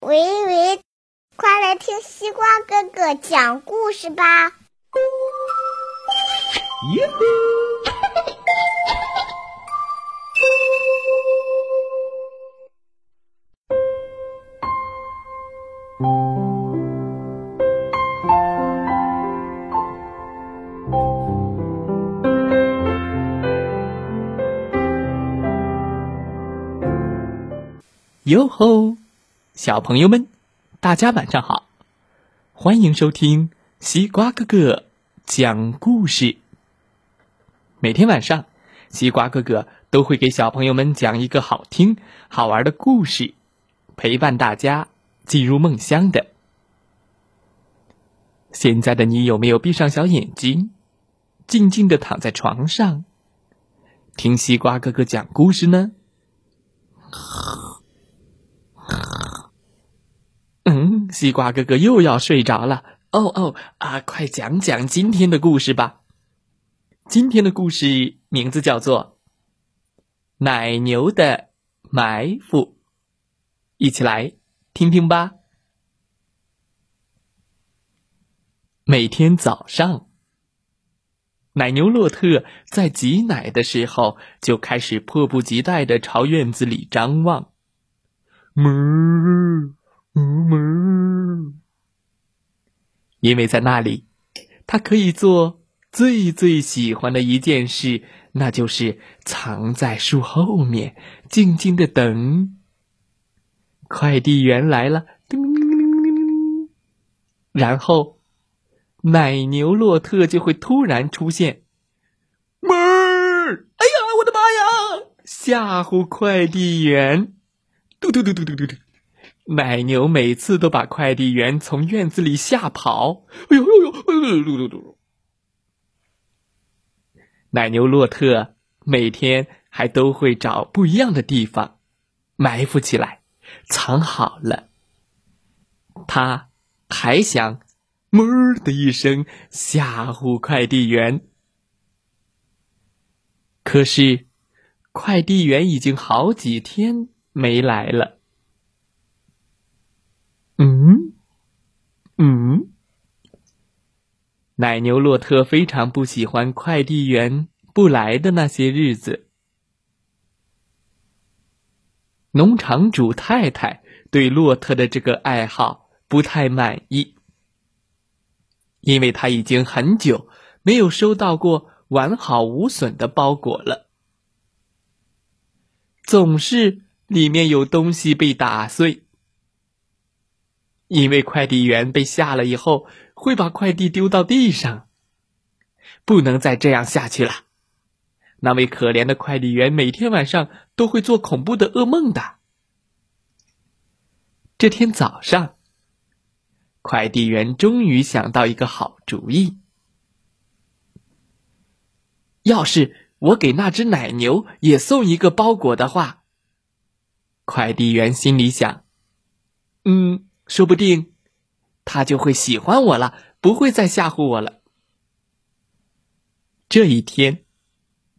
喂喂，快来听西瓜哥哥讲故事吧！哟吼，小朋友们，大家晚上好！欢迎收听西瓜哥哥讲故事。每天晚上，西瓜哥哥都会给小朋友们讲一个好听、好玩的故事，陪伴大家进入梦乡的。现在的你有没有闭上小眼睛，静静的躺在床上，听西瓜哥哥讲故事呢？嗯，西瓜哥哥又要睡着了。哦哦啊，快讲讲今天的故事吧。今天的故事名字叫做《奶牛的埋伏》，一起来听听吧。每天早上，奶牛洛特在挤奶的时候，就开始迫不及待的朝院子里张望。哞。嗯哞，因为在那里，他可以做最最喜欢的一件事，那就是藏在树后面，静静的等。快递员来了，叮铃铃铃铃铃，然后奶牛洛特就会突然出现。哞！哎呀，我的妈呀！吓唬快递员！嘟嘟嘟嘟嘟嘟嘟。奶牛每次都把快递员从院子里吓跑。哎呦呦呦！嘟嘟嘟嘟。奶牛洛特每天还都会找不一样的地方埋伏起来，藏好了。他还想“哞”的一声吓唬快递员，可是快递员已经好几天没来了。嗯，嗯，奶牛洛特非常不喜欢快递员不来的那些日子。农场主太太对洛特的这个爱好不太满意，因为他已经很久没有收到过完好无损的包裹了，总是里面有东西被打碎。因为快递员被吓了以后，会把快递丢到地上。不能再这样下去了。那位可怜的快递员每天晚上都会做恐怖的噩梦的。这天早上，快递员终于想到一个好主意：要是我给那只奶牛也送一个包裹的话，快递员心里想：“嗯。”说不定，他就会喜欢我了，不会再吓唬我了。这一天，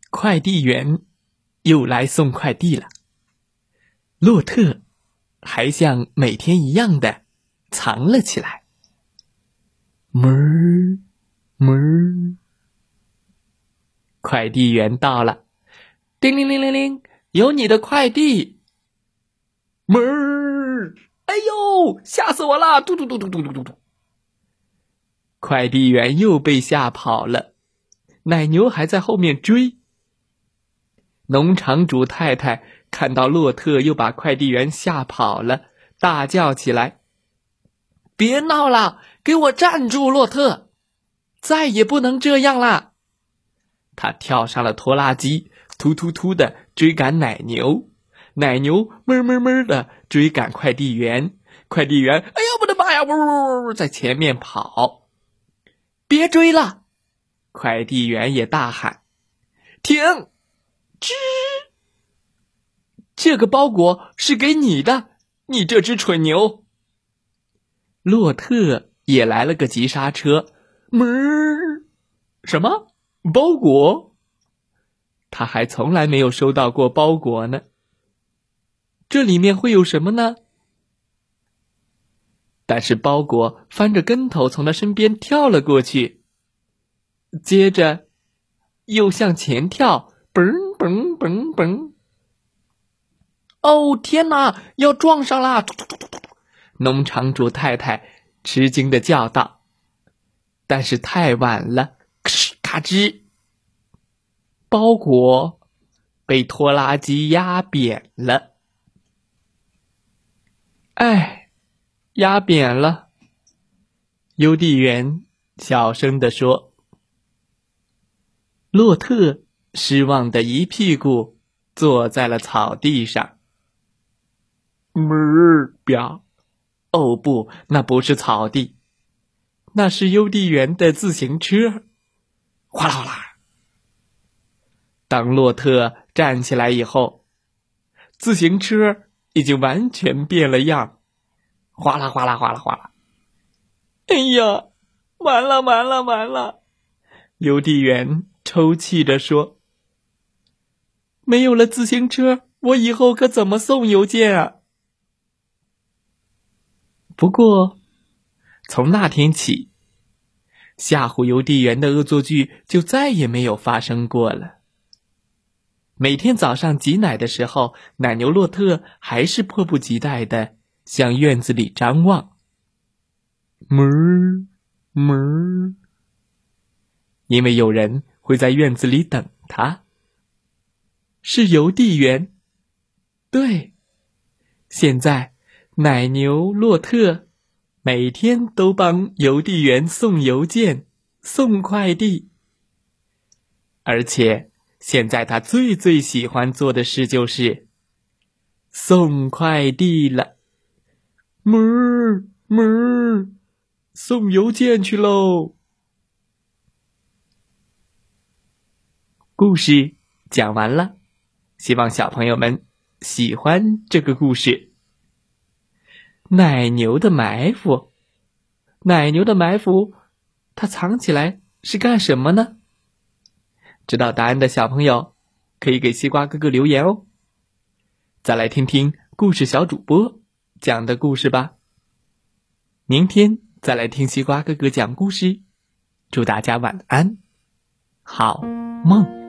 快递员又来送快递了。洛特还像每天一样的藏了起来。门儿，门儿，快递员到了，叮铃铃铃铃，有你的快递。门儿。哎呦！吓死我了！嘟嘟嘟嘟嘟嘟嘟嘟。快递员又被吓跑了，奶牛还在后面追。农场主太太看到洛特又把快递员吓跑了，大叫起来：“别闹了，给我站住，洛特！再也不能这样了！”他跳上了拖拉机，突突突的追赶奶牛。奶牛哞哞哞的追赶快递员，快递员，哎呀，我的妈呀！呜呜呜，在前面跑，别追了！快递员也大喊：“停！”吱，这个包裹是给你的，你这只蠢牛！洛特也来了个急刹车，哞！什么包裹？他还从来没有收到过包裹呢。这里面会有什么呢？但是包裹翻着跟头从他身边跳了过去，接着又向前跳，嘣嘣嘣嘣！哦天哪，要撞上啦！农场主太太吃惊的叫道：“但是太晚了，咔哧咔吱，包裹被拖拉机压扁了。哎，压扁了。”邮递员小声的说。洛特失望的一屁股坐在了草地上。哞表。哦不，那不是草地，那是邮递员的自行车。哗啦哗啦。当洛特站起来以后，自行车已经完全变了样。哗啦哗啦哗啦哗啦。哎呀，完了完了完了！邮递员抽泣着说：“没有了自行车，我以后可怎么送邮件啊？”不过，从那天起，吓唬邮递员的恶作剧就再也没有发生过了。每天早上挤奶的时候，奶牛洛特还是迫不及待的向院子里张望。哞哞，因为有人会在院子里等他。是邮递员，对，现在。奶牛洛特每天都帮邮递员送邮件、送快递，而且现在他最最喜欢做的事就是送快递了。哞哞，送邮件去喽！故事讲完了，希望小朋友们喜欢这个故事。奶牛的埋伏，奶牛的埋伏，它藏起来是干什么呢？知道答案的小朋友可以给西瓜哥哥留言哦。再来听听故事小主播讲的故事吧。明天再来听西瓜哥哥讲故事。祝大家晚安，好梦。